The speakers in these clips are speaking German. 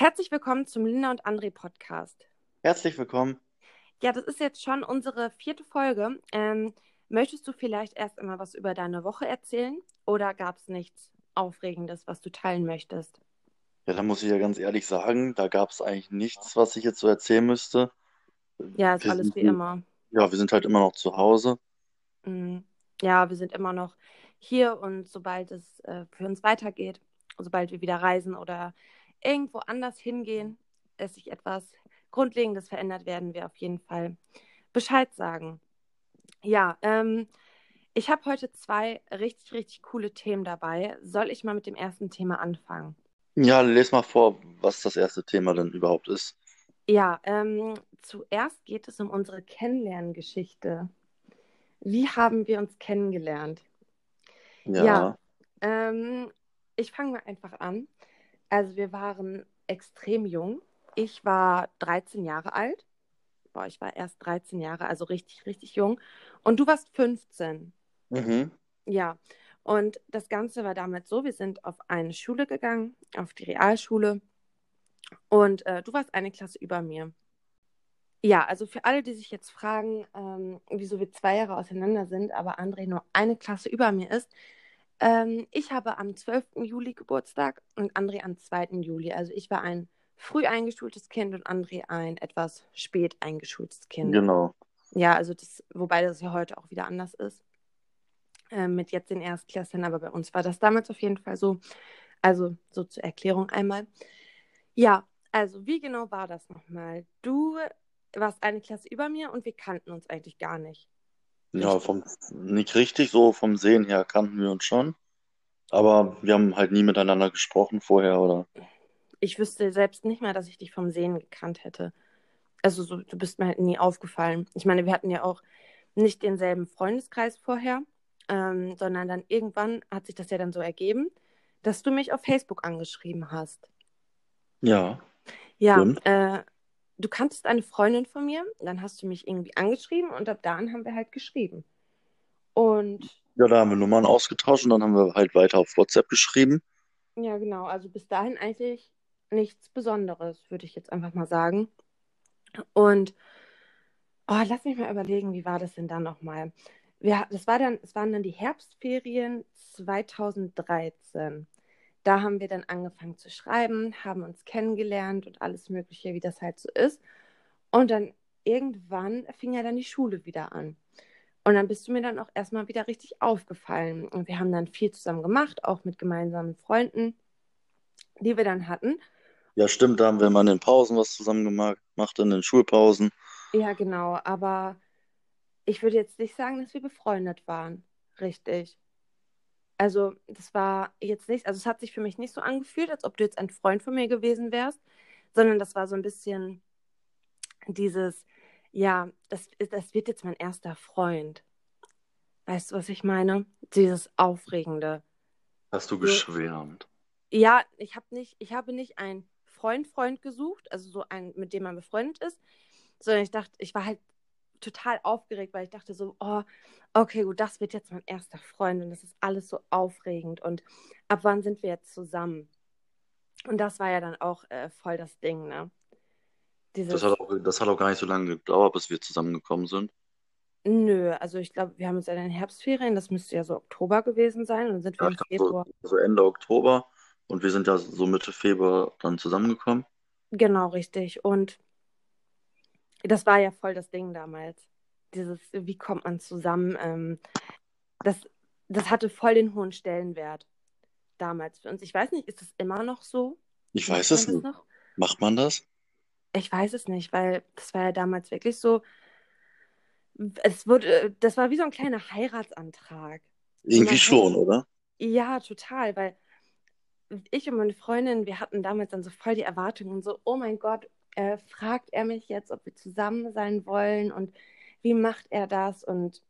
Herzlich willkommen zum Linda und André Podcast. Herzlich willkommen. Ja, das ist jetzt schon unsere vierte Folge. Ähm, möchtest du vielleicht erst einmal was über deine Woche erzählen oder gab es nichts Aufregendes, was du teilen möchtest? Ja, da muss ich ja ganz ehrlich sagen, da gab es eigentlich nichts, was ich jetzt so erzählen müsste. Ja, ist Wir alles sind, wie immer. ja, wir sind halt immer noch zu Hause. Mm, Ja, wir sind immer noch hier und sobald es äh, für uns weitergeht, sobald wir wieder reisen oder irgendwo anders hingehen, es sich etwas Grundlegendes verändert, werden wir auf jeden Fall Bescheid sagen. Ja, ähm, ich habe heute zwei richtig, richtig coole Themen dabei. Soll ich mal mit dem ersten Thema anfangen? Ja, les mal vor, was das erste Thema denn überhaupt ist. Ja, ähm, zuerst geht es um unsere Kennenlerngeschichte. Wie haben wir uns kennengelernt? Ja, Ja, ähm, ich fange mal einfach an. Also wir waren extrem jung. Ich war 13 Jahre alt. Boah, ich war erst 13 Jahre, also richtig, richtig jung. Und du warst 15. mhm. Ja. Und das Ganze war damals so, wir sind auf eine Schule gegangen, auf die Realschule. Und äh, du warst eine Klasse über mir. Ja, also für alle, die sich jetzt fragen, ähm, wieso wir zwei Jahre auseinander sind, aber André nur eine Klasse über mir ist, ähm, ich habe am 12. Juli Geburtstag und André am 2. Juli. Also ich war ein früh eingeschultes Kind und André ein etwas spät eingeschultes Kind. Genau. Ja, also das, wobei das ja heute auch wieder anders ist, äh, mit jetzt den Erstklässlern, aber bei uns war das damals auf jeden Fall so. Also so zur Erklärung einmal. Ja, also wie genau war das nochmal? Du warst eine Klasse über mir und wir kannten uns eigentlich gar nicht. Ja, vom, nicht richtig, so vom Sehen her kannten wir uns schon. Aber wir haben halt nie miteinander gesprochen vorher, oder? Ich wüsste selbst nicht mal, dass ich dich vom Sehen gekannt hätte. Also so, du bist mir halt nie aufgefallen. Ich meine, wir hatten ja auch nicht denselben Freundeskreis vorher, ähm, sondern dann irgendwann hat sich das ja dann so ergeben, dass du mich auf Facebook angeschrieben hast. Ja, Ja, äh, du kanntest eine Freundin von mir, dann hast du mich irgendwie angeschrieben und ab da an haben wir halt geschrieben. Und Ja, da haben wir Nummern ausgetauscht und dann haben wir halt weiter auf WhatsApp geschrieben. ja, genau, also bis dahin eigentlich nichts Besonderes, würde ich jetzt einfach mal sagen. Und oh, lass mich mal überlegen, wie war das denn dann nochmal? Wir, das war dann, es waren dann die Herbstferien 2013. Da haben wir dann angefangen zu schreiben, haben uns kennengelernt und alles Mögliche, wie das halt so ist. Und dann irgendwann fing ja dann die Schule wieder an. Und dann bist du mir dann auch erstmal wieder richtig aufgefallen. Und wir haben dann viel zusammen gemacht, auch mit gemeinsamen Freunden, die wir dann hatten. Ja, stimmt, da haben wir mal in den Pausen was zusammen gemacht, gemacht in den Schulpausen. Ja, genau. Aber ich würde jetzt nicht sagen, dass wir befreundet waren. Richtig. Also, das war jetzt nicht, also es hat sich für mich nicht so angefühlt, als ob du jetzt ein Freund von mir gewesen wärst, sondern das war so ein bisschen dieses, ja, das, das wird jetzt mein erster Freund. Weißt du, was ich meine? Dieses Aufregende. Hast du geschwärmt? ja, ich habe nicht, ich habe nicht einen Freund, Freund gesucht, also so einen, mit dem man befreundet ist, sondern ich dachte, ich war halt total aufgeregt, weil ich dachte so, oh, okay, gut, das wird jetzt mein erster Freund und das ist alles so aufregend und ab wann sind wir jetzt zusammen? Und das war ja dann auch äh, voll das Ding, ne? Das Dieses, hat auch, das hat auch gar nicht so lange gedauert, bis wir zusammengekommen sind. nö, also ich glaube, wir haben uns in den Herbstferien, das müsste ja so Oktober gewesen sein, und dann sind wir Ja, im ich glaube so, Februar, so Ende Oktober und wir sind ja so Mitte Februar dann zusammengekommen. genau richtig. Und das war ja voll das Ding damals. Dieses, wie kommt man zusammen? Ähm, das, das hatte voll den hohen Stellenwert damals für uns. Ich weiß nicht, ist das immer noch so? Ich weiß es nicht. noch? Macht man das? Ich weiß es nicht, weil das war ja damals wirklich so, es wurde, das war wie so ein kleiner Heiratsantrag. Und Irgendwie schon, wusste, oder? ja, total, weil ich und meine Freundin, wir hatten damals dann so voll die Erwartungen, so, oh mein Gott, äh, fragt er mich jetzt, ob wir zusammen sein wollen und wie macht er das? Und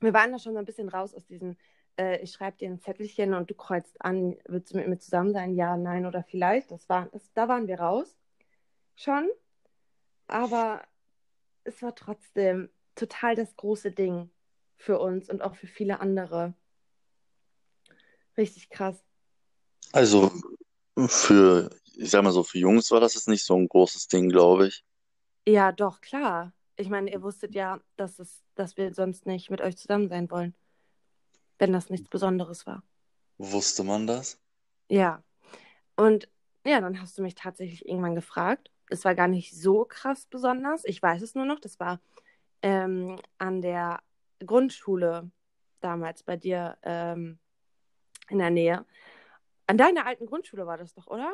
wir waren da schon so ein bisschen raus aus diesem, äh, ich schreibe dir ein Zettelchen und du kreuzt an, willst du mit mir zusammen sein? Ja, nein oder vielleicht. Das war, das, da waren wir raus schon, aber es war trotzdem total das große Ding für uns und auch für viele andere. Richtig krass. Also für ich sag mal so, für Jungs war das jetzt nicht so ein großes Ding, glaube ich. Ja, doch, klar. Ich meine, ihr wusstet ja, dass, es, dass wir sonst nicht mit euch zusammen sein wollen, wenn das nichts Besonderes war. Wusste man das? Ja. Und ja, dann hast du mich tatsächlich irgendwann gefragt. Es war gar nicht so krass besonders. Ich weiß es nur noch. Das war ähm, an der Grundschule damals bei dir ähm, in der Nähe. An deiner alten Grundschule war das doch, oder?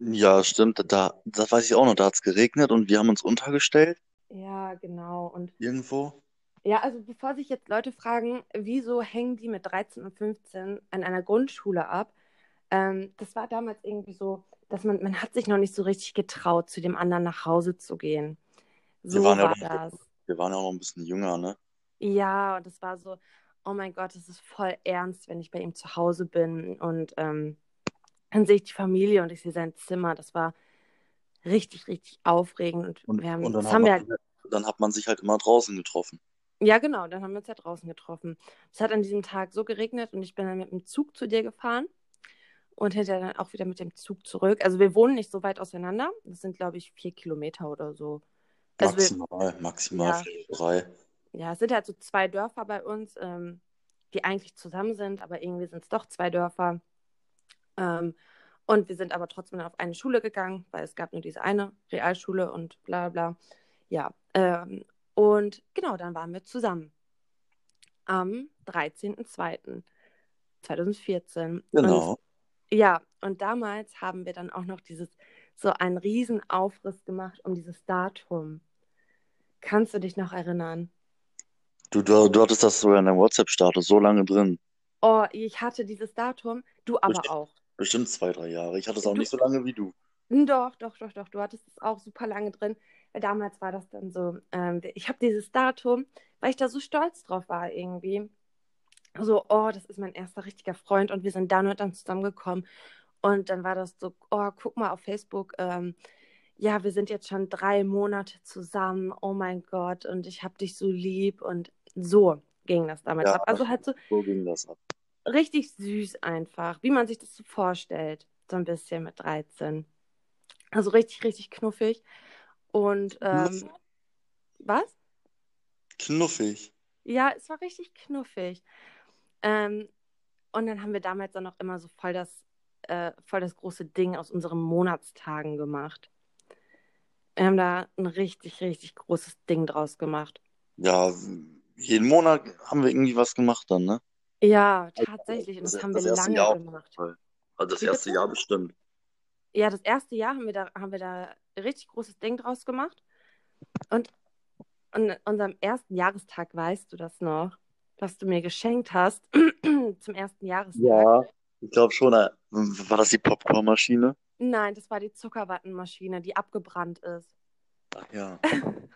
Ja, stimmt. Da, das weiß ich auch noch. Da hat es geregnet und wir haben uns untergestellt. Ja, genau. Und Irgendwo. ja, also bevor sich jetzt Leute fragen, wieso hängen die mit 13 und 15 an einer Grundschule ab, ähm, das war damals irgendwie so, dass man, man hat sich noch nicht so richtig getraut, zu dem anderen nach Hause zu gehen. Wir So waren ja war noch, das. wir waren ja auch noch ein bisschen jünger, ne? Ja, und das war so, oh mein Gott, es ist voll ernst, wenn ich bei ihm zu Hause bin. Und ähm, dann sehe ich die Familie und ich sehe sein Zimmer. Das war richtig, richtig aufregend. Und Und, wir haben, und dann haben wir man, halt, dann hat man sich halt immer draußen getroffen. ja genau, dann haben wir uns ja draußen getroffen. Es hat an diesem Tag so geregnet und ich bin dann mit dem Zug zu dir gefahren und hinterher dann auch wieder mit dem Zug zurück. Also wir wohnen nicht so weit auseinander. Das sind, glaube ich, vier Kilometer oder so. Also wir, Maximal, maximal ja, drei. ja, es sind halt so zwei Dörfer bei uns, ähm, die eigentlich zusammen sind, aber irgendwie sind es doch zwei Dörfer. Ähm, und wir sind aber trotzdem auf eine Schule gegangen, weil es gab nur diese eine Realschule und bla bla. Ja, ähm, und genau, dann waren wir zusammen am 13.02.2014. Und Genau. ja, und damals haben wir dann auch noch dieses, so einen riesen Aufriss gemacht um dieses Datum. Kannst du dich noch erinnern? Du, du, du hattest das sogar in deinem WhatsApp-Status so lange drin. Oh, ich hatte dieses Datum, du aber Bestimmt, auch. Bestimmt zwei, drei Jahre. Ich hatte es auch Du, nicht so lange wie du. Doch, doch, doch, doch. Du hattest es auch super lange drin. Damals war das dann so, ähm, ich habe dieses Datum, weil ich da so stolz drauf war irgendwie. So, oh, das ist mein erster richtiger Freund und wir sind dann und dann zusammengekommen. Und dann war das so, oh, guck mal auf Facebook, ähm, ja, wir sind jetzt schon drei Monate zusammen. Oh mein Gott, und ich hab dich so lieb. Und so ging das damals Ja, ab. Also halt so so ging das ab. Richtig süß einfach, wie man sich das so vorstellt. So ein bisschen mit 13. Also richtig, richtig knuffig. Und ähm, was? knuffig. Ja, es war richtig knuffig. Ähm, und dann haben wir damals dann auch immer so voll das, äh, voll das große Ding aus unseren Monatstagen gemacht. Wir haben da ein richtig, richtig großes Ding draus gemacht. Ja, jeden Monat haben wir irgendwie was gemacht dann, ne? Ja, tatsächlich. Und Das, das haben wir lange Jahr gemacht. Also das Wie erste bitte? Jahr bestimmt. Ja, das erste Jahr haben wir da, haben wir da richtig großes Ding draus gemacht. Und an unserem ersten Jahrestag weißt du das noch, was du mir geschenkt hast zum ersten Jahrestag. Ja, ich glaube schon. äh, War das die Popcornmaschine? Nein, das war die Zuckerwattenmaschine, die abgebrannt ist. Ach ja.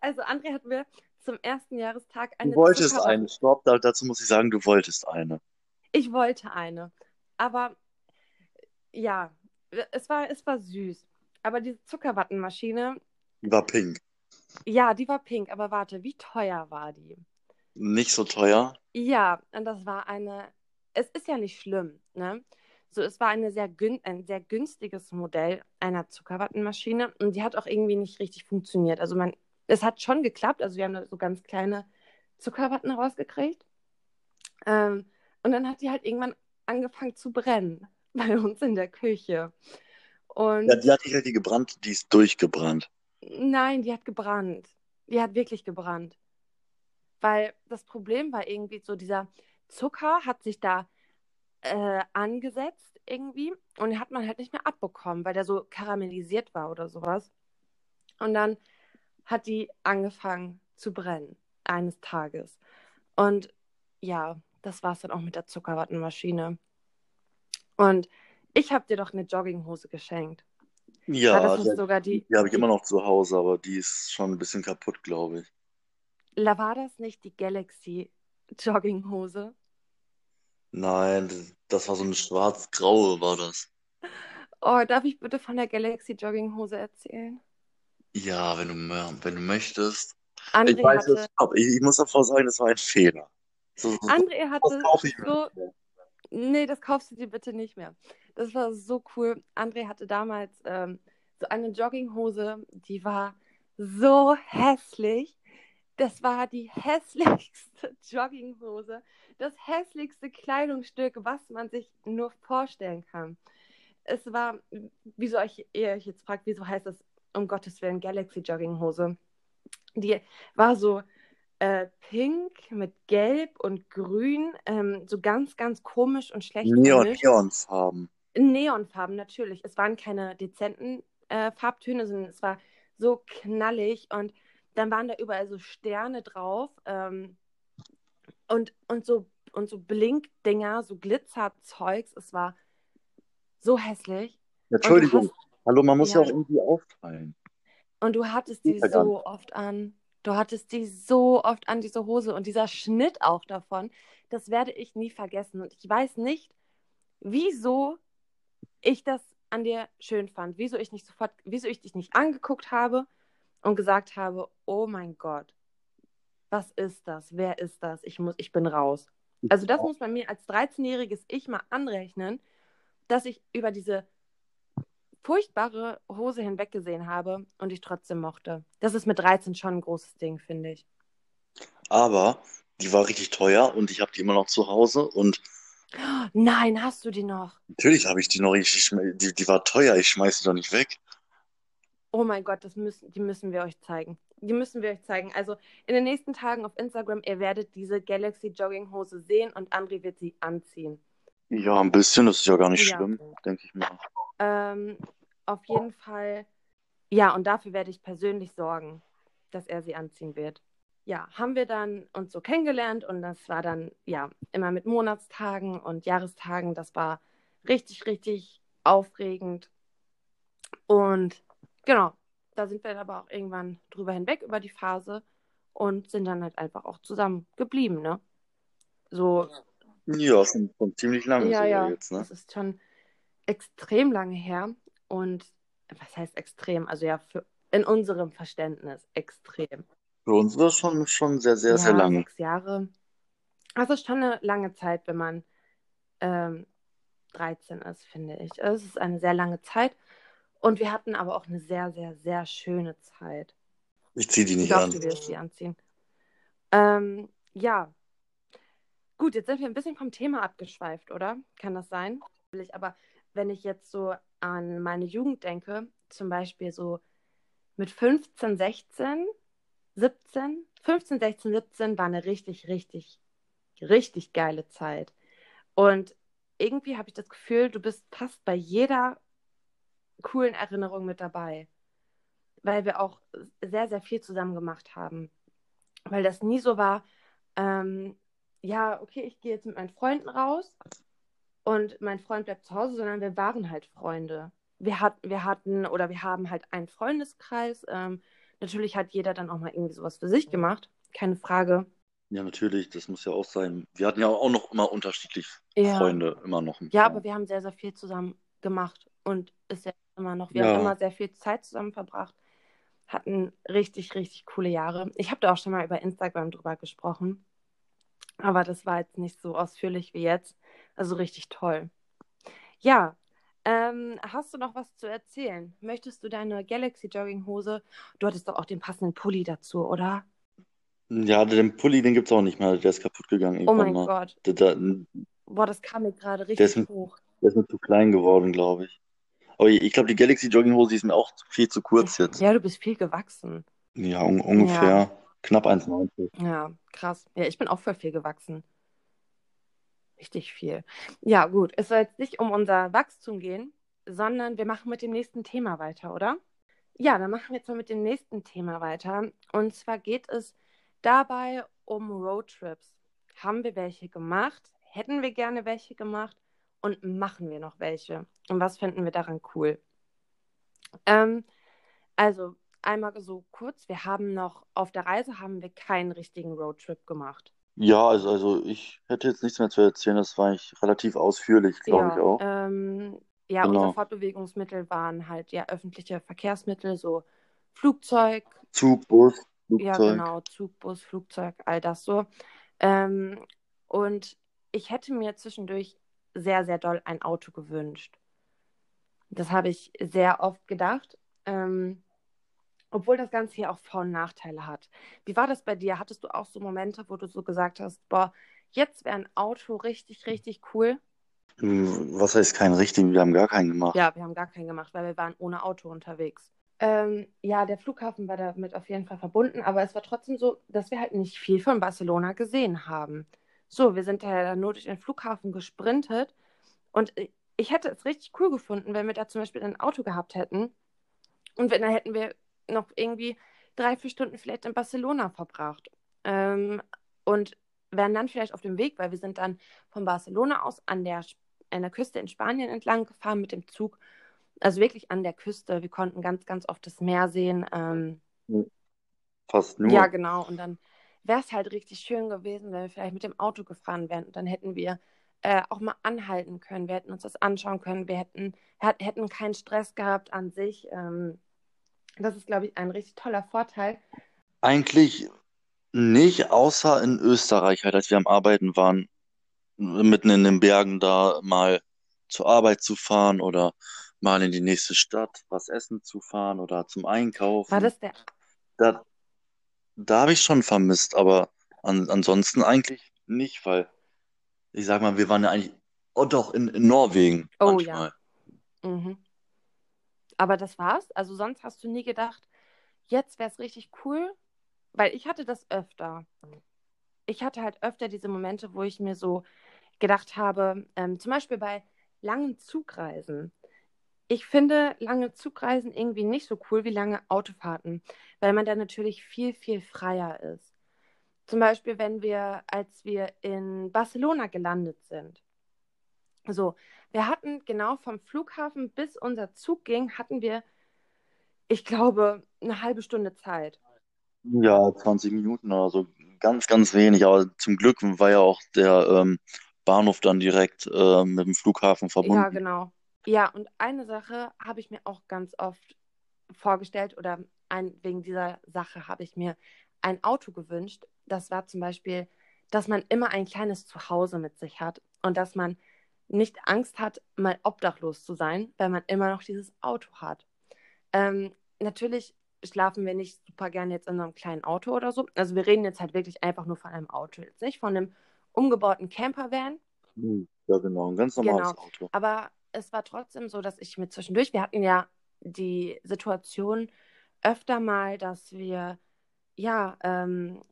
Also André hat mir zum ersten Jahrestag Du eine wolltest Zuckerwatte. eine. Stopp, da- dazu muss ich sagen, du wolltest eine. Ich wollte eine. Aber ja, es war, es war süß. Aber diese Zuckerwattenmaschine, Die war pink. ja, die war pink. Aber warte, wie teuer war die? Nicht so teuer. Ja, und das war eine, es ist ja nicht schlimm, ne? So, es war eine sehr ein sehr günstiges Modell einer Zuckerwattenmaschine und die hat auch irgendwie nicht richtig funktioniert. Also man, es hat schon geklappt, also wir haben da so ganz kleine Zuckerwatten rausgekriegt. Ähm, und dann hat die halt irgendwann angefangen zu brennen bei uns in der Küche. Ja, Und die hat nicht richtig gebrannt, die ist durchgebrannt. nein, die hat gebrannt. Die hat wirklich gebrannt. Weil das Problem war irgendwie so, dieser Zucker hat sich da äh, angesetzt irgendwie und den hat man halt nicht mehr abbekommen, weil der so karamellisiert war oder sowas. Und dann hat die angefangen zu brennen eines Tages. Und ja, das war es dann auch mit der Zuckerwattenmaschine. Und ich habe dir doch eine Jogginghose geschenkt. War Ja, das nicht sogar die, die habe ich immer noch zu Hause, aber die ist schon ein bisschen kaputt, glaube ich. La- war das nicht die Galaxy Jogginghose? Nein, das, das war so eine schwarz-graue, war das. Oh, darf ich bitte von der Galaxy Jogginghose erzählen? Ja, wenn du, mö- wenn du möchtest. Ich André weiß es, hatte, aber ich, ich muss davor sagen, das war ein Fehler. So, so, André was hatte kaufe ich mir so, nicht mehr. Nee, das kaufst du dir bitte nicht mehr. Das war so cool. André hatte damals ähm, so eine Jogginghose, die war so hässlich. Das war die hässlichste Jogginghose, das hässlichste Kleidungsstück, was man sich nur vorstellen kann. Es war, wieso euch, ihr euch jetzt fragt, wieso heißt das um Gottes Willen Galaxy Jogginghose? Die war so äh, pink mit gelb und grün, ähm, so ganz, ganz komisch und schlecht Neon. Neonfarben. Neonfarben, natürlich. Es waren keine dezenten äh, Farbtöne, sondern es war so knallig und dann waren da überall so Sterne drauf ähm, und, und so und so Blinkdinger, so Glitzerzeugs. Es war so hässlich. Entschuldigung. Hallo, man muss ja, Ja. auch irgendwie aufteilen. Und du hattest die so oft an. Du hattest die so oft an, diese Hose. Und dieser Schnitt auch davon, das werde ich nie vergessen. Und ich weiß nicht, wieso ich das an dir schön fand. Wieso ich nicht sofort, wieso ich dich nicht angeguckt habe und gesagt habe, oh mein Gott, was ist das? Wer ist das? Ich muss, ich bin raus. Also das muss man mir als 13-jähriges Ich mal anrechnen, dass ich über diese furchtbare Hose hinweggesehen habe und ich trotzdem mochte. Das ist mit 13 schon ein großes Ding, finde ich. Aber die war richtig teuer und ich habe die immer noch zu Hause und Nein, hast du die noch? natürlich habe ich die noch. Ich, ich, die, die war teuer, ich schmeiß die doch nicht weg. Oh mein Gott, das müssen, die müssen wir euch zeigen. Die müssen wir euch zeigen. Also in den nächsten Tagen auf Instagram, ihr werdet diese Galaxy Jogginghose sehen und André wird sie anziehen. Ja, ein bisschen, das ist ja gar nicht Ja. schlimm, denke ich mal. Ähm, auf jeden Fall, ja, und dafür werde ich persönlich sorgen, dass er sie anziehen wird. Ja, haben wir dann uns so kennengelernt und das war dann, ja, immer mit Monatstagen und Jahrestagen. Das war richtig, richtig aufregend. Und genau, da sind wir aber auch irgendwann drüber hinweg über die Phase und sind dann halt einfach auch zusammen geblieben, ne? So, Ja, schon, schon ziemlich lange ja, sogar ja, jetzt, ne? das ist schon extrem lange her. Und was heißt extrem? Also ja, für, in unserem Verständnis extrem. Für uns war es schon, schon sehr, sehr, sehr ja, lange. sechs Jahre. Also ist schon eine lange Zeit, wenn man ähm, 13 ist, finde ich. Also Es ist eine sehr lange Zeit. Und wir hatten aber auch eine sehr, sehr, sehr schöne Zeit. Ich zieh die Ich nicht glaube, an. du wirst sie anziehen. Ähm, ja. Gut, jetzt sind wir ein bisschen vom Thema abgeschweift, oder? Kann das sein? Aber wenn ich jetzt so an meine Jugend denke, zum Beispiel so mit 15, 16, 17, 15, 16, 17 war eine richtig, richtig, richtig geile Zeit. Und irgendwie habe ich das Gefühl, du bist fast bei jeder coolen Erinnerung mit dabei. Weil wir auch sehr, sehr viel zusammen gemacht haben. Weil das nie so war, ähm, ja, okay, ich gehe jetzt mit meinen Freunden raus und mein Freund bleibt zu Hause, sondern wir waren halt Freunde. Wir, hat, wir hatten oder wir haben halt einen Freundeskreis. Ähm, natürlich hat jeder dann auch mal irgendwie sowas für sich gemacht, keine Frage. Ja, natürlich, das muss ja auch sein. Wir hatten ja auch noch immer unterschiedlich Ja. Freunde, immer noch. Ja, aber wir haben sehr, sehr viel zusammen gemacht und ist ja immer noch. Wir Ja. haben immer sehr viel Zeit zusammen verbracht, hatten richtig, richtig coole Jahre. Ich habe da auch schon mal über Instagram drüber gesprochen, aber das war jetzt nicht so ausführlich wie jetzt. Also richtig toll. Ja, ähm, hast du noch was zu erzählen? Möchtest du deine Galaxy Jogginghose? Du hattest doch auch den passenden Pulli dazu, oder? Ja, den Pulli, den gibt's auch nicht mehr. Der ist kaputt gegangen Oh mein mal. Gott. Der, der, der Boah, das kam mir gerade richtig mit- hoch. ist mir zu klein geworden, glaube ich. Aber ich, glaube, die Galaxy Jogginghose ist mir auch viel zu kurz jetzt. Ja, du bist viel gewachsen. Ja, un ungefähr. Knapp 1,90. Ja, krass. Ja, ich bin auch voll viel gewachsen. Richtig viel. Ja, gut. Es soll jetzt nicht um unser Wachstum gehen, sondern wir machen mit dem nächsten Thema weiter, oder? Ja, dann machen wir jetzt mal mit dem nächsten Thema weiter. Und zwar geht es dabei um Roadtrips. Haben wir welche gemacht? Hätten wir gerne welche gemacht? Und machen wir noch welche? Und was finden wir daran cool? Ähm, also einmal so kurz, wir haben noch auf der Reise haben wir keinen richtigen Roadtrip gemacht. Ja, also, also ich hätte jetzt nichts mehr zu erzählen. Das war eigentlich relativ ausführlich, glaube ja, ich auch. Ähm, ja, Genau. unsere Fortbewegungsmittel waren halt ja öffentliche Verkehrsmittel, so Flugzeug, Zug, Bus, ja Flugzeug. genau, Zug, Bus, Flugzeug, all das so. Ähm, und ich hätte mir zwischendurch sehr, sehr doll ein Auto gewünscht. Das habe ich sehr oft gedacht. Ähm, obwohl das Ganze hier auch Vor- und Nachteile hat. Wie war das bei dir? Hattest du auch so Momente, wo du so gesagt hast, boah, jetzt wäre ein Auto richtig, richtig cool? Was heißt keinen richtigen? Wir haben gar keinen gemacht. Ja, wir haben gar keinen gemacht, weil wir waren ohne Auto unterwegs. Ähm, ja, der Flughafen war damit auf jeden Fall verbunden, aber es war trotzdem so, dass wir halt nicht viel von Barcelona gesehen haben. So, wir sind ja nur durch den Flughafen gesprintet und ich hätte es richtig cool gefunden, wenn wir da zum Beispiel ein Auto gehabt hätten und wenn, dann hätten wir noch irgendwie drei, vier Stunden vielleicht in Barcelona verbracht. Ähm, und wären dann vielleicht auf dem Weg, weil wir sind dann von Barcelona aus an der, an der Küste in Spanien entlang gefahren mit dem Zug. Also wirklich an der Küste. Wir konnten ganz, ganz oft das Meer sehen. Ähm, Fast nur. Ja, genau. Und dann wäre es halt richtig schön gewesen, wenn wir vielleicht mit dem Auto gefahren wären. Und dann hätten wir äh, auch mal anhalten können. Wir hätten uns das anschauen können. Wir hätten, hätten keinen Stress gehabt an sich. Ähm, das ist, glaube ich, ein richtig toller Vorteil. Eigentlich nicht, außer in Österreich, halt, als wir am Arbeiten waren, mitten in den Bergen da mal zur Arbeit zu fahren oder mal in die nächste Stadt was essen zu fahren oder zum Einkaufen. War das der? Da, da habe ich schon vermisst, aber an, ansonsten eigentlich nicht, weil ich sag mal, wir waren ja eigentlich, oh doch, in, in Norwegen Oh manchmal. ja. Mhm. Aber das war's? Also sonst hast du nie gedacht, jetzt wäre es richtig cool? Weil ich hatte das öfter. Ich hatte halt öfter diese Momente, wo ich mir so gedacht habe, ähm, zum Beispiel bei langen Zugreisen. Ich finde lange Zugreisen irgendwie nicht so cool wie lange Autofahrten, weil man da natürlich viel, viel freier ist. Zum Beispiel, wenn wir, als wir in Barcelona gelandet sind. So, wir hatten genau vom Flughafen bis unser Zug ging, hatten wir, ich glaube, eine halbe Stunde Zeit. Ja, 20 Minuten oder so, ganz, ganz wenig, aber zum Glück war ja auch der ähm, Bahnhof dann direkt äh, mit dem Flughafen Ja, verbunden. genau. Ja, und eine Sache habe ich mir auch ganz oft vorgestellt oder ein, wegen dieser Sache habe ich mir ein Auto gewünscht. Das war zum Beispiel, dass man immer ein kleines Zuhause mit sich hat und dass man nicht Angst hat, mal obdachlos zu sein, weil man immer noch dieses Auto hat. Ähm, natürlich schlafen wir nicht super gerne jetzt in einem kleinen Auto oder so. Also wir reden jetzt halt wirklich einfach nur von einem Auto, jetzt nicht von einem umgebauten Campervan. Hm, Ja, genau, ein ganz normales Genau. Auto. Aber es war trotzdem so, dass ich mir zwischendurch, wir hatten ja die Situation öfter mal, dass wir ja ähm,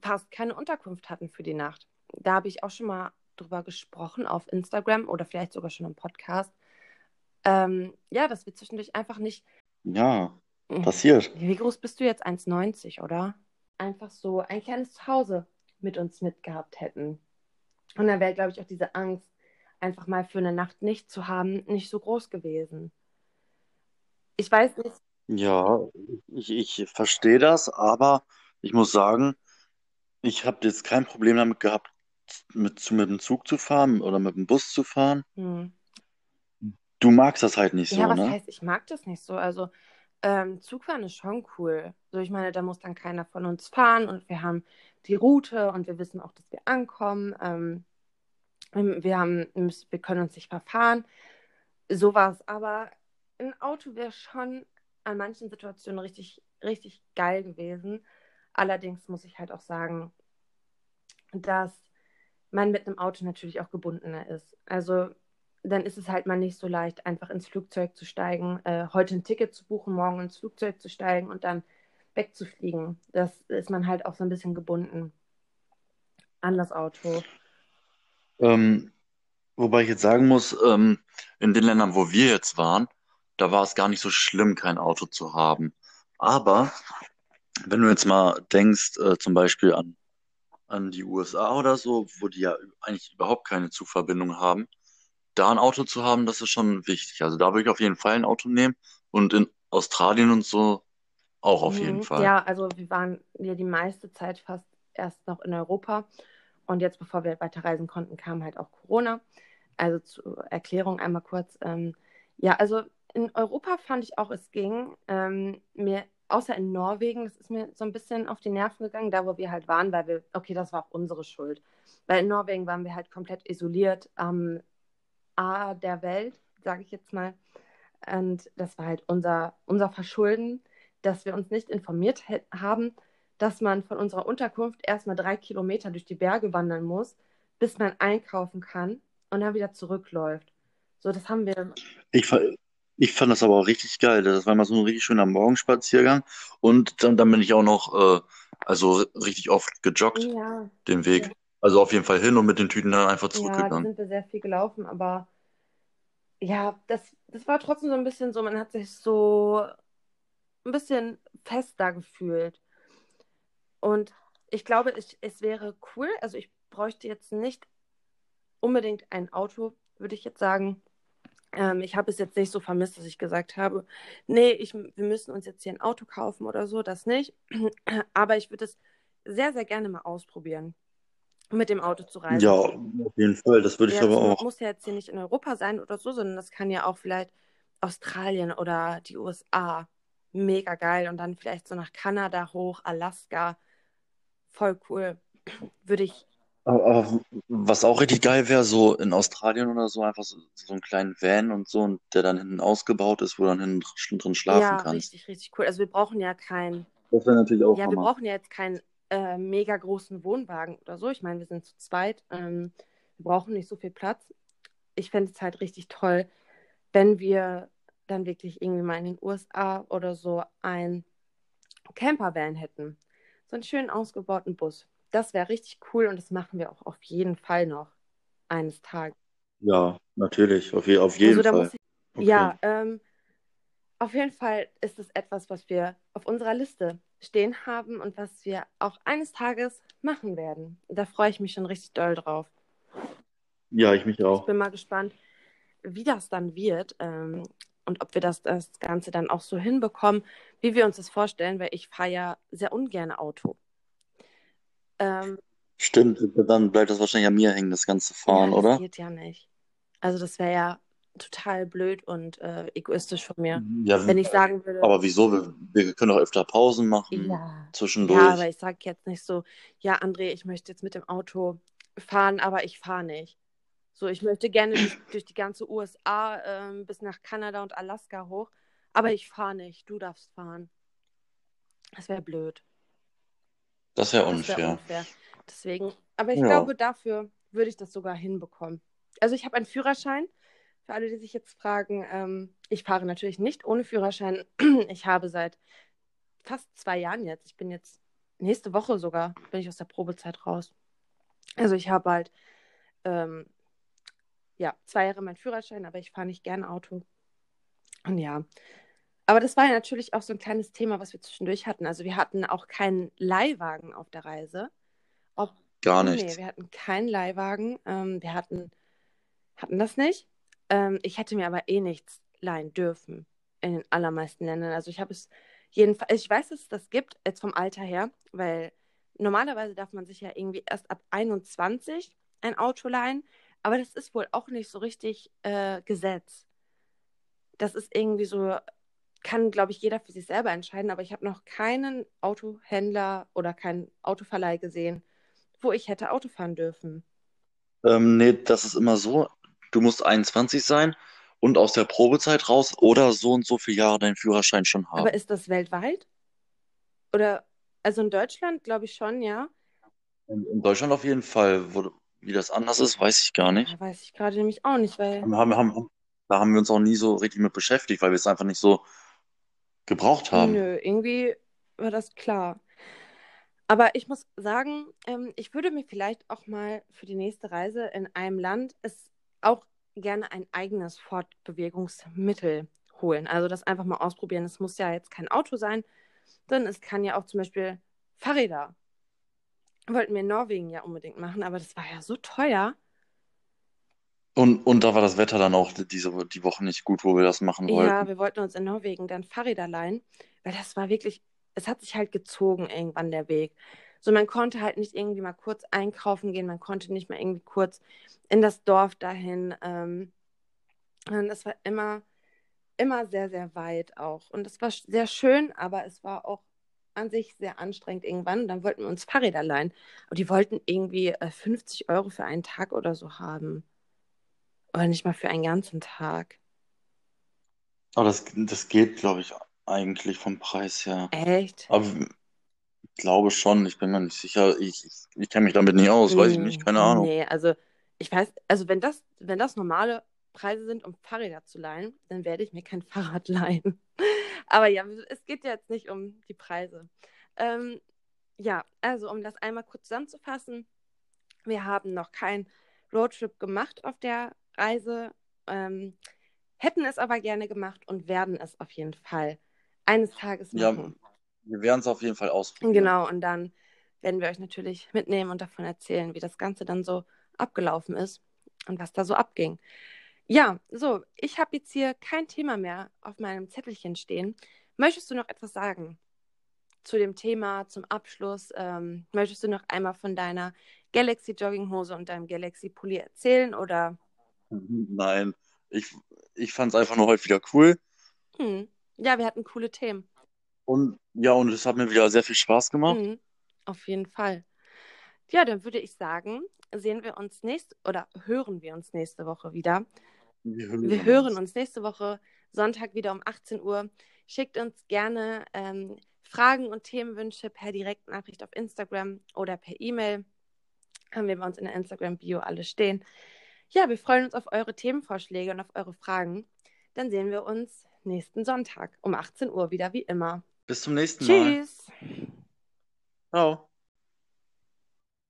fast keine Unterkunft hatten für die Nacht. Da habe ich auch schon mal drüber gesprochen auf Instagram oder vielleicht sogar schon im Podcast. Ähm, ja, dass wir zwischendurch einfach nicht. Ja, passiert. Wie groß bist du jetzt? 1,90, oder? Einfach so ein kleines Zuhause mit uns mitgehabt hätten. Und dann wäre, glaube ich, auch diese Angst, einfach mal für eine Nacht nicht zu haben, nicht so groß gewesen. Ich weiß nicht. Ja, ich, ich verstehe das, aber ich muss sagen, ich habe jetzt kein Problem damit gehabt, mit, mit dem Zug zu fahren oder mit dem Bus zu fahren. Hm. Du magst das halt nicht Ja, so, was ne? heißt, ich mag das nicht so. Also, ähm, Zugfahren ist schon cool. So, ich meine, da muss dann keiner von uns fahren und wir haben die Route und wir wissen auch, dass wir ankommen. Ähm, wir haben, wir können uns nicht verfahren. Sowas. Aber ein Auto wäre schon an manchen Situationen richtig, richtig geil gewesen. Allerdings muss ich halt auch sagen, dass man mit einem Auto natürlich auch gebundener ist. Also dann ist es halt mal nicht so leicht, einfach ins Flugzeug zu steigen, äh, heute ein Ticket zu buchen, morgen ins Flugzeug zu steigen und dann wegzufliegen. Das ist man halt auch so ein bisschen gebunden an das Auto. Ähm, wobei ich jetzt sagen muss, ähm, in den Ländern, wo wir jetzt waren, da war es gar nicht so schlimm, kein Auto zu haben. Aber wenn du jetzt mal denkst, äh, zum Beispiel an, an die USA oder so, wo die ja eigentlich überhaupt keine Zugverbindung haben, da ein Auto zu haben, das ist schon wichtig. Also da würde ich auf jeden Fall ein Auto nehmen und in Australien und so auch auf jeden Mhm. Fall. Ja, also wir waren ja die meiste Zeit fast erst noch in Europa. Und jetzt, bevor wir weiterreisen konnten, kam halt auch Corona. Also zur Erklärung einmal kurz. Ähm, ja, also in Europa fand ich auch, es ging. Ähm, mir, außer in Norwegen, das ist mir so ein bisschen auf die Nerven gegangen, da wo wir halt waren, weil wir, okay, das war auch unsere Schuld. Weil in Norwegen waren wir halt komplett isoliert am A der Welt, sage ich jetzt mal. Und das war halt unser, unser Verschulden, dass wir uns nicht informiert haben, dass man von unserer Unterkunft erstmal drei Kilometer durch die Berge wandern muss, bis man einkaufen kann und dann wieder zurückläuft. So, das haben wir. Ich, ich fand das aber auch richtig geil. Das war mal so ein richtig schöner Morgenspaziergang. Und dann, dann bin ich auch noch, äh, also richtig oft gejoggt, Ja, den Weg. Also auf jeden Fall hin und mit den Tüten dann einfach ja, da zurückgegangen. sind wir sehr viel gelaufen, aber ja, das, das war trotzdem so ein bisschen so, man hat sich so ein bisschen fester gefühlt. Und ich glaube, ich, es wäre cool, also ich bräuchte jetzt nicht unbedingt ein Auto, würde ich jetzt sagen. Ähm, ich habe es jetzt nicht so vermisst, dass ich gesagt habe, nee, ich, wir müssen uns jetzt hier ein Auto kaufen oder so, das nicht. Aber ich würde es sehr, sehr gerne mal ausprobieren, mit dem Auto zu reisen. Ja, auf jeden Fall. Das würde ich Ja, aber das auch. muss ja jetzt hier nicht in Europa sein oder so, sondern das kann ja auch vielleicht Australien oder die USA. Mega geil. Und dann vielleicht so nach Kanada hoch, Alaska. Voll cool. Würde ich, Aber, was auch richtig geil wäre, so in Australien oder so, einfach so, so einen kleinen Van und so, und der dann hinten ausgebaut ist, wo du dann hinten dr- drin schlafen ja, kannst. richtig, richtig cool. Also wir brauchen ja kein, Das wäre natürlich auch ja, wir Hammer. brauchen ja jetzt keinen äh, mega großen Wohnwagen oder so. Ich meine, wir sind zu zweit. Ähm, wir brauchen nicht so viel Platz. Ich fände es halt richtig toll, wenn wir dann wirklich irgendwie mal in den USA oder so ein Campervan hätten. So einen schön ausgebauten Bus. Das wäre richtig cool und das machen wir auch auf jeden Fall noch eines Tages. Ja, natürlich, auf, je, auf Also jeden da Fall. muss ich, Okay. ja, ähm, auf jeden Fall ist es etwas, was wir auf unserer Liste stehen haben und was wir auch eines Tages machen werden. Da freue ich mich schon richtig doll drauf. Ja, ich mich Ich auch. bin mal gespannt, wie das dann wird ähm, und ob wir das, das Ganze dann auch so hinbekommen, wie wir uns das vorstellen, weil ich fahre ja sehr ungern Auto. Ähm, Stimmt, dann bleibt das wahrscheinlich an mir hängen, das ganze ja, Fahren, das oder? geht ja nicht. Also das wäre ja total blöd und äh, egoistisch von mir, Ja, wenn ich sagen würde, aber wieso? Wir, wir können doch öfter Pausen machen, ja, ja, aber zwischendurch. ich sage jetzt nicht so, ja, André, ich möchte jetzt mit dem Auto fahren, aber ich fahre nicht. So, ich möchte gerne durch, durch die ganze USA ähm, bis nach Kanada und Alaska hoch, aber ich fahre nicht. Du darfst fahren. Das wäre blöd. Das wäre Das wäre unfair. unfair. Deswegen, aber ich Ja. glaube, dafür würde ich das sogar hinbekommen. Also ich habe einen Führerschein. Für alle, die sich jetzt fragen, ähm, ich fahre natürlich nicht ohne Führerschein. Ich habe seit fast zwei Jahren jetzt, ich bin jetzt nächste Woche sogar, bin ich aus der Probezeit raus. Also ich habe halt, ähm, ja, zwei Jahre meinen Führerschein, aber ich fahre nicht gerne Auto. Und ja, aber das war ja natürlich auch so ein kleines Thema, was wir zwischendurch hatten. Also wir hatten auch keinen Leihwagen auf der Reise. Ob, Gar nee, nichts. wir hatten keinen Leihwagen. Ähm, wir hatten, hatten das nicht. Ähm, ich hätte mir aber eh nichts leihen dürfen in den allermeisten Ländern. Also ich habe es jedenfalls, ich weiß, dass es das gibt, jetzt vom Alter her, weil normalerweise darf man sich ja irgendwie erst ab 21 ein Auto leihen, aber das ist wohl auch nicht so richtig äh, Gesetz. Das ist irgendwie so, kann, glaube ich, jeder für sich selber entscheiden, aber ich habe noch keinen Autohändler oder keinen Autoverleih gesehen, wo ich hätte Auto fahren dürfen. Ähm, nee, das ist immer so. Du musst 21 sein und aus der Probezeit raus oder so und so viele Jahre deinen Führerschein schon Aber haben. ist das weltweit? Oder, also in Deutschland, glaube ich schon, ja. In, in Deutschland auf jeden Fall. Wo, wie das anders ist, weiß ich gar nicht. Da weiß ich gerade nämlich auch nicht, weil, Haben, haben, haben, da haben wir uns auch nie so richtig mit beschäftigt, weil wir es einfach nicht so gebraucht haben. nö, irgendwie war das klar. Aber ich muss sagen, ähm, ich würde mir vielleicht auch mal für die nächste Reise in einem Land es auch gerne ein eigenes Fortbewegungsmittel holen. Also das einfach mal ausprobieren. Es muss ja jetzt kein Auto sein, sondern es kann ja auch zum Beispiel Fahrräder. Wollten wir in Norwegen ja unbedingt machen, aber das war ja so teuer. Und, und da war das Wetter dann auch diese, die Woche nicht gut, wo wir das machen Ja, wollten. wir wollten uns in Norwegen dann Fahrräder leihen, weil das war wirklich, es hat sich halt gezogen irgendwann der Weg. So, man konnte halt nicht irgendwie mal kurz einkaufen gehen, man konnte nicht mal irgendwie kurz in das Dorf dahin. Ähm, und das war immer, immer sehr, sehr weit auch. Und das war sehr schön, aber es war auch an sich sehr anstrengend irgendwann. Und dann wollten wir uns Fahrräder leihen. Und die wollten irgendwie äh, 50 Euro für einen Tag oder so haben. Oder nicht mal für einen ganzen Tag. Aber das, das geht, glaube ich, eigentlich vom Preis her. Echt? Aber ich glaube schon, ich bin mir nicht sicher. Ich, ich, ich kenne mich damit nicht aus, weiß ich nicht, keine Ahnung. Nee, also ich weiß, also wenn das, wenn das normale Preise sind, um Fahrräder zu leihen, dann werde ich mir kein Fahrrad leihen. Aber ja, es geht ja jetzt nicht um die Preise. Ähm, ja, also um das einmal kurz zusammenzufassen, wir haben noch keinen Roadtrip gemacht auf der Reise, ähm, hätten es aber gerne gemacht und werden es auf jeden Fall eines Tages Ja, machen. wir werden es auf jeden Fall ausprobieren. Genau, und dann werden wir euch natürlich mitnehmen und davon erzählen, wie das Ganze dann so abgelaufen ist und was da so abging. Ja, so, ich habe jetzt hier kein Thema mehr auf meinem Zettelchen stehen. Möchtest du noch etwas sagen zu dem Thema, zum Abschluss? Ähm, möchtest du noch einmal von deiner Galaxy Jogginghose und deinem Galaxy Pulli erzählen oder? Nein, ich, ich fand es einfach nur heute wieder cool. Hm. Ja, wir hatten coole Themen. Und ja, und es hat mir wieder sehr viel Spaß gemacht. Mhm. Auf jeden Fall. Ja, dann würde ich sagen, sehen wir uns nächste oder hören wir uns nächste Woche wieder. Wir hören Wir hören uns nächste Woche Sonntag wieder um 18 Uhr. Schickt uns gerne ähm, Fragen und Themenwünsche per Direktnachricht auf Instagram oder per E-Mail. Haben wir bei uns in der Instagram-Bio alles stehen. Ja, wir freuen uns auf eure Themenvorschläge und auf eure Fragen. Dann sehen wir uns nächsten Sonntag um 18 Uhr wieder wie immer. Bis zum nächsten Mal. Tschüss! Ciao.